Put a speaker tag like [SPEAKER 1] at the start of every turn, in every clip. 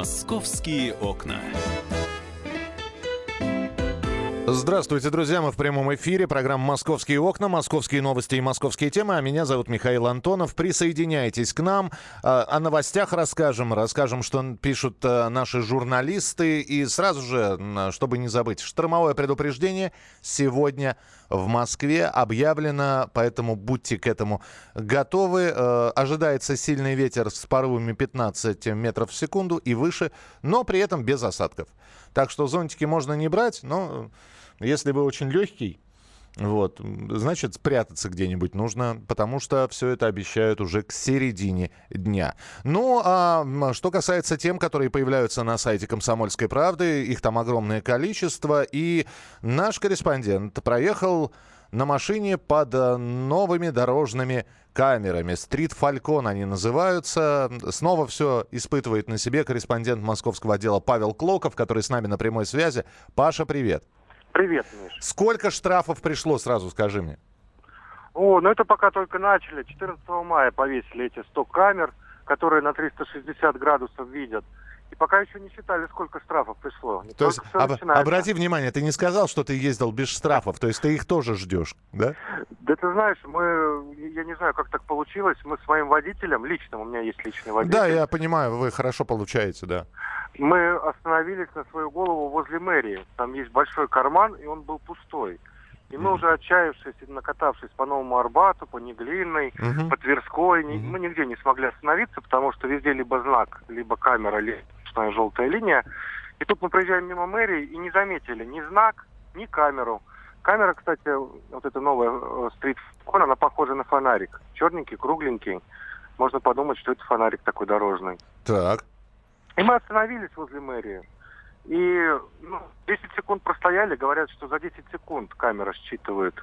[SPEAKER 1] Московские окна.
[SPEAKER 2] Здравствуйте, друзья. Мы в прямом эфире. Программа «Московские окна», «Московские новости» и «Московские темы». А меня зовут Михаил Антонов. Присоединяйтесь к нам. А, о новостях расскажем. Расскажем, что пишут э, наши журналисты. И сразу же, чтобы не забыть, штормовое предупреждение сегодня в Москве объявлено, поэтому будьте к этому готовы. Э, ожидается сильный ветер с порывами 15 метров в секунду и выше, но при этом без осадков. Так что зонтики можно не брать, но если вы очень легкий, вот, значит, спрятаться где-нибудь нужно, потому что все это обещают уже к середине дня. Ну, а что касается тем, которые появляются на сайте «Комсомольской правды», их там огромное количество, и наш корреспондент проехал на машине под э, новыми дорожными камерами. Стрит Фалькон они называются. Снова все испытывает на себе корреспондент московского отдела Павел Клоков, который с нами на прямой связи. Паша, привет.
[SPEAKER 3] Привет, Миш.
[SPEAKER 2] Сколько штрафов пришло, сразу скажи мне?
[SPEAKER 3] О, ну это пока только начали. 14 мая повесили эти 100 камер, которые на 360 градусов видят. И пока еще не считали, сколько штрафов пришло.
[SPEAKER 2] То есть, об, обрати внимание, ты не сказал, что ты ездил без штрафов, то есть ты их тоже ждешь, да?
[SPEAKER 3] Да ты знаешь, мы, я не знаю, как так получилось, мы с моим водителем, лично, у меня есть личный водитель.
[SPEAKER 2] Да, я понимаю, вы хорошо получаете, да.
[SPEAKER 3] Мы остановились на свою голову возле мэрии. Там есть большой карман, и он был пустой. И мы уже отчаявшись накатавшись по Новому Арбату, по Неглинной, uh по Тверской, uh мы нигде не смогли остановиться, потому что везде либо знак, либо камера, либо желтая линия. И тут мы проезжаем мимо мэрии и не заметили ни знак, ни камеру. Камера, кстати, вот эта новая стрит э, она похожа на фонарик. Черненький, кругленький. Можно подумать, что это фонарик такой дорожный.
[SPEAKER 2] Так.
[SPEAKER 3] И мы остановились возле мэрии. И ну, 10 секунд простояли, говорят, что за 10 секунд камера считывает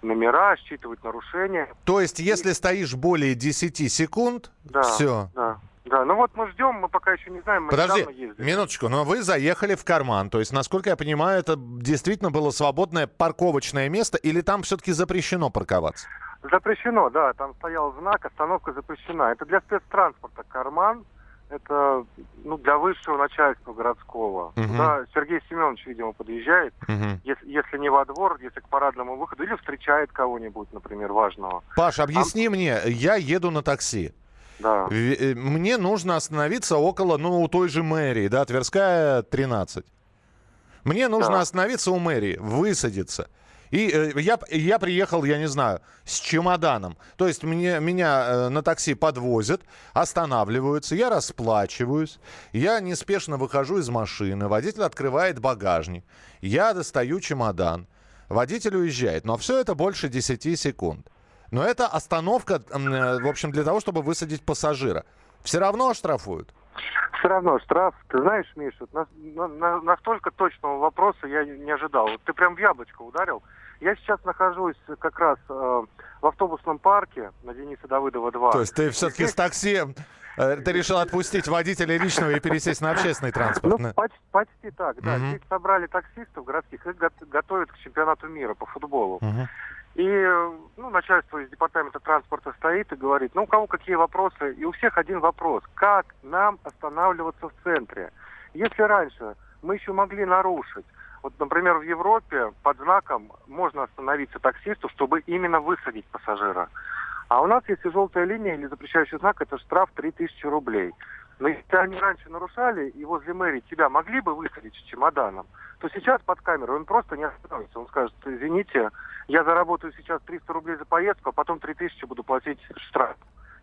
[SPEAKER 3] номера, считывает нарушения.
[SPEAKER 2] То есть, если и... стоишь более 10 секунд,
[SPEAKER 3] да,
[SPEAKER 2] все.
[SPEAKER 3] Да. Да, ну вот мы ждем, мы пока еще не знаем, мы
[SPEAKER 2] Подожди, минуточку, но вы заехали в карман, то есть, насколько я понимаю, это действительно было свободное парковочное место, или там все-таки запрещено парковаться?
[SPEAKER 3] Запрещено, да, там стоял знак, остановка запрещена. Это для спецтранспорта карман, это ну, для высшего начальства городского. Uh-huh. Туда Сергей Семенович, видимо, подъезжает, uh-huh. если, если не во двор, если к парадному выходу, или встречает кого-нибудь, например, важного.
[SPEAKER 2] Паш, объясни а... мне, я еду на такси.
[SPEAKER 3] Да.
[SPEAKER 2] Э, мне нужно остановиться около, ну, у той же мэрии, да, Тверская, 13. Мне нужно да. остановиться у мэрии, высадиться. И э, я, я приехал, я не знаю, с чемоданом. То есть мне, меня э, на такси подвозят, останавливаются, я расплачиваюсь, я неспешно выхожу из машины, водитель открывает багажник, я достаю чемодан, водитель уезжает. Но все это больше 10 секунд. Но это остановка, э, в общем, для того, чтобы высадить пассажира. Все равно оштрафуют?
[SPEAKER 3] Все равно штраф. Ты знаешь, Миша, на, на, настолько точного вопроса я не ожидал. Вот ты прям в яблочко ударил. Я сейчас нахожусь как раз э, в автобусном парке на Дениса Давыдова 2.
[SPEAKER 2] То есть ты все-таки здесь... с такси... Э, ты решил отпустить водителя личного и пересесть на общественный транспорт?
[SPEAKER 3] Ну, почти, почти так, да. Угу. Здесь собрали таксистов городских, их готовят к чемпионату мира по футболу. Угу. И ну, начальство из департамента транспорта стоит и говорит, ну у кого какие вопросы, и у всех один вопрос, как нам останавливаться в центре? Если раньше мы еще могли нарушить, вот, например, в Европе под знаком можно остановиться таксисту, чтобы именно высадить пассажира. А у нас, если желтая линия или запрещающий знак, это штраф 3000 рублей. Но если они раньше нарушали и возле мэрии тебя могли бы высадить с чемоданом, то сейчас под камеру он просто не остановится. Он скажет, извините, я заработаю сейчас 300 рублей за поездку, а потом 3000 буду платить штраф.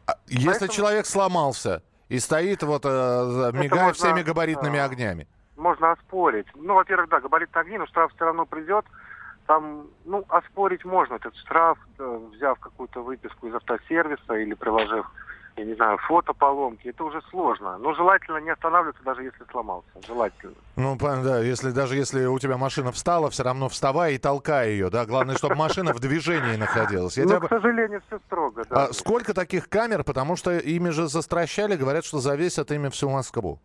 [SPEAKER 2] А если Поэтому... человек сломался и стоит вот, э, мигая можно, всеми габаритными
[SPEAKER 3] э,
[SPEAKER 2] огнями?
[SPEAKER 3] Можно оспорить. Ну, во-первых, да, габаритные огни, но штраф все равно придет. Там, ну, оспорить можно этот штраф, э, взяв какую-то выписку из автосервиса или приложив я не знаю, фото поломки, это уже сложно. Но желательно не останавливаться, даже если сломался. Желательно.
[SPEAKER 2] Ну, да, если, даже если у тебя машина встала, все равно вставай и толкай ее, да? Главное, чтобы машина в движении находилась.
[SPEAKER 3] Я ну, тебя... к сожалению, все строго, да.
[SPEAKER 2] А сколько таких камер? Потому что ими же застращали, говорят, что завесят ими всю Москву.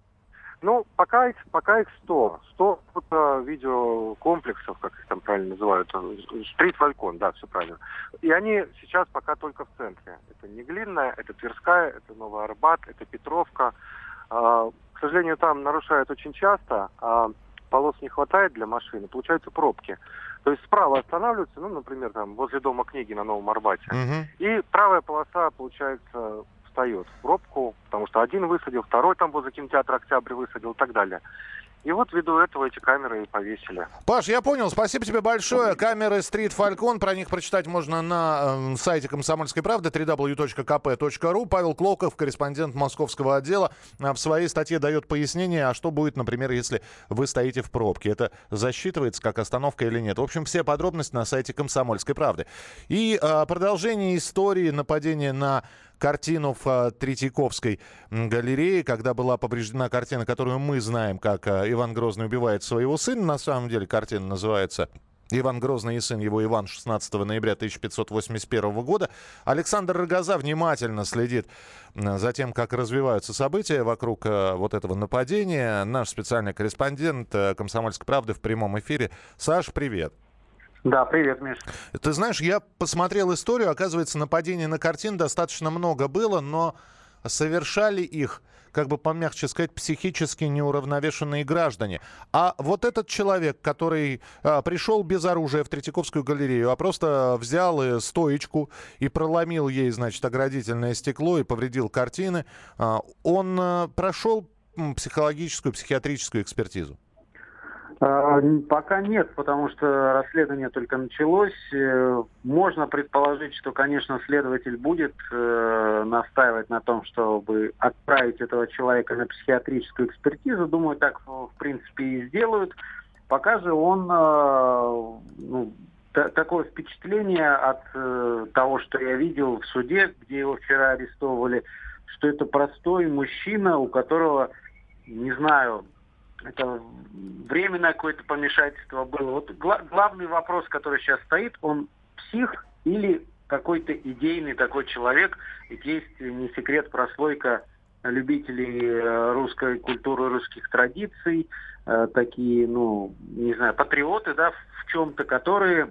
[SPEAKER 3] Ну, пока их, пока их 100. 100 фото видеокомплексов, как их там правильно называют. Стрит Фалькон, да, все правильно. И они сейчас пока только в центре. Это Неглинная, это Тверская, это Новый Арбат, это Петровка. А, к сожалению, там нарушают очень часто, а полос не хватает для машины, получаются пробки. То есть справа останавливаются, ну, например, там возле дома книги на Новом Арбате,
[SPEAKER 2] Мгм.
[SPEAKER 3] и правая полоса, получается, встает в пробку, потому что один высадил, второй там возле кинотеатра Октябрь высадил и так далее. И вот ввиду этого эти камеры и повесили.
[SPEAKER 2] Паш, я понял. Спасибо тебе большое. Камеры Street Falcon. Про них прочитать можно на э, сайте Комсомольской правды www.kp.ru. Павел Клоков, корреспондент московского отдела, э, в своей статье дает пояснение, а что будет, например, если вы стоите в пробке. Это засчитывается как остановка или нет. В общем, все подробности на сайте Комсомольской правды. И э, продолжение истории нападения на картину в э, Третьяковской галерее, когда была повреждена картина, которую мы знаем, как э, Иван Грозный убивает своего сына. На самом деле картина называется Иван Грозный и сын его Иван 16 ноября 1581 года. Александр Рогоза внимательно следит за тем, как развиваются события вокруг э, вот этого нападения. Наш специальный корреспондент «Комсомольской правды» в прямом эфире. Саш, привет.
[SPEAKER 3] Да, привет, Миш.
[SPEAKER 2] Ты знаешь, я посмотрел историю, оказывается, нападений на картин достаточно много было, но совершали их, как бы помягче сказать, психически неуравновешенные граждане. А вот этот человек, который а, пришел без оружия в Третьяковскую галерею, а просто взял стоечку и проломил ей, значит, оградительное стекло и повредил картины, а, он а, прошел психологическую, психиатрическую экспертизу.
[SPEAKER 4] А, Пока нет, потому что расследование только началось. Э, Можно предположить, что, конечно, следователь будет э, настаивать на том, чтобы отправить этого человека на психиатрическую экспертизу. Думаю, так, в принципе, и сделают. Пока же он, э, ну, та- такое впечатление от того, что я видел в суде, где его вчера арестовывали, что это простой мужчина, у которого, не знаю, это временное какое-то помешательство было. Вот гла- главный вопрос, который сейчас стоит, он псих или какой-то идейный такой человек, ведь есть не секрет прослойка любителей э, русской культуры, русских традиций, э, такие, ну, не знаю, патриоты, да, в чем-то, которые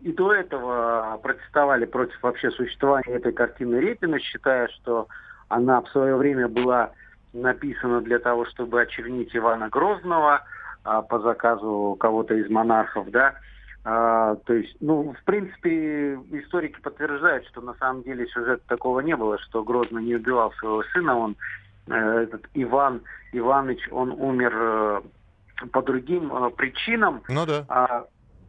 [SPEAKER 4] и до этого протестовали против вообще существования этой картины Репина, считая, что она в свое время была написана для того, чтобы очернить Ивана Грозного а, по заказу кого-то из монархов, да. А, то есть, ну, в принципе, историки подтверждают, что на самом деле сюжета такого не было, что Грозный не убивал своего сына, он, э, этот Иван Иваныч, он умер э, по другим э, причинам,
[SPEAKER 2] Ну да.
[SPEAKER 4] а,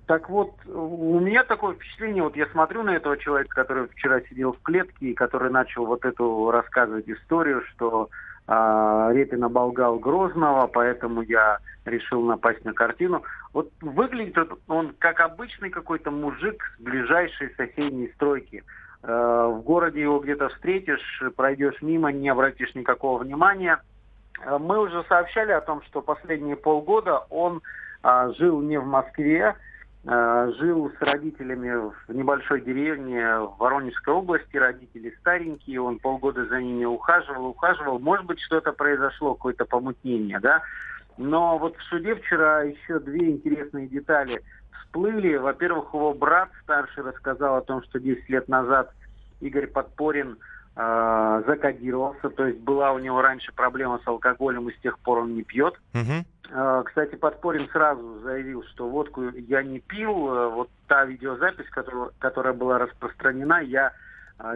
[SPEAKER 4] так вот, у меня такое впечатление, вот я смотрю на этого человека, который вчера сидел в клетке и который начал вот эту рассказывать историю, что а, Репин оболгал Грозного, поэтому я решил напасть на картину. Вот выглядит он- как обычный какой-то мужик с ближайшей соседней стройки. Э, В городе его где-то встретишь, пройдешь мимо, не обратишь никакого внимания. Э, Мы уже сообщали о том, что последние полгода он а, жил не в Москве, жил с родителями в небольшой деревне в Воронежской области. Родители старенькие, он полгода за ними ухаживал, ухаживал. Может быть, что-то произошло, какое-то помутнение, да? Но вот в суде вчера еще две интересные детали всплыли. Во-первых, его брат старший рассказал о том, что 10 лет назад Игорь Подпорин э, закодировался, то есть была у него раньше проблема с алкоголем, и с тех пор он не пьет.
[SPEAKER 2] Мгм.
[SPEAKER 4] Э, Кстати, Подпорин сразу заявил, что водку я не пил. Э, Вот та видеозапись, которая, которая была распространена, я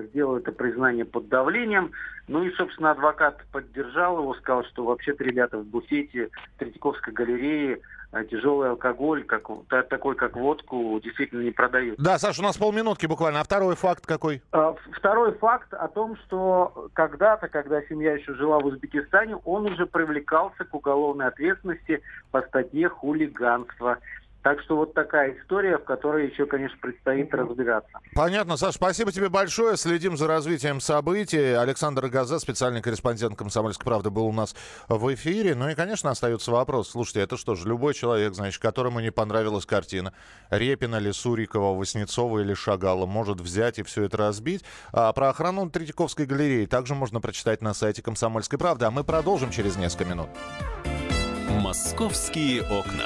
[SPEAKER 4] сделал это признание под давлением. Ну и, собственно, адвокат поддержал его, сказал, что вообще-то ребята в буфете Третьяковской галереи э, тяжелый алкоголь, как, та- такой как водку, действительно не продают.
[SPEAKER 2] Да, Саша, у нас полминутки буквально. А второй факт какой?
[SPEAKER 4] А, Второй факт о том, что когда-то, когда семья еще жила в Узбекистане, он уже привлекался к уголовной ответственности по статье хулиганство. Так что вот такая история, в которой еще, конечно, предстоит разбираться.
[SPEAKER 2] Понятно, Саш, спасибо тебе большое. Следим за развитием событий. Александр Газа, специальный корреспондент «Комсомольской правды», был у нас в эфире. Ну и, конечно, остается вопрос. Слушайте, это что же, любой человек, значит, которому не понравилась картина, Репина ли, Сурикова, Васнецова или Шагала, может взять и все это разбить. А про охрану Третьяковской галереи также можно прочитать на сайте «Комсомольской правды». А мы продолжим через несколько минут.
[SPEAKER 1] «Московские окна».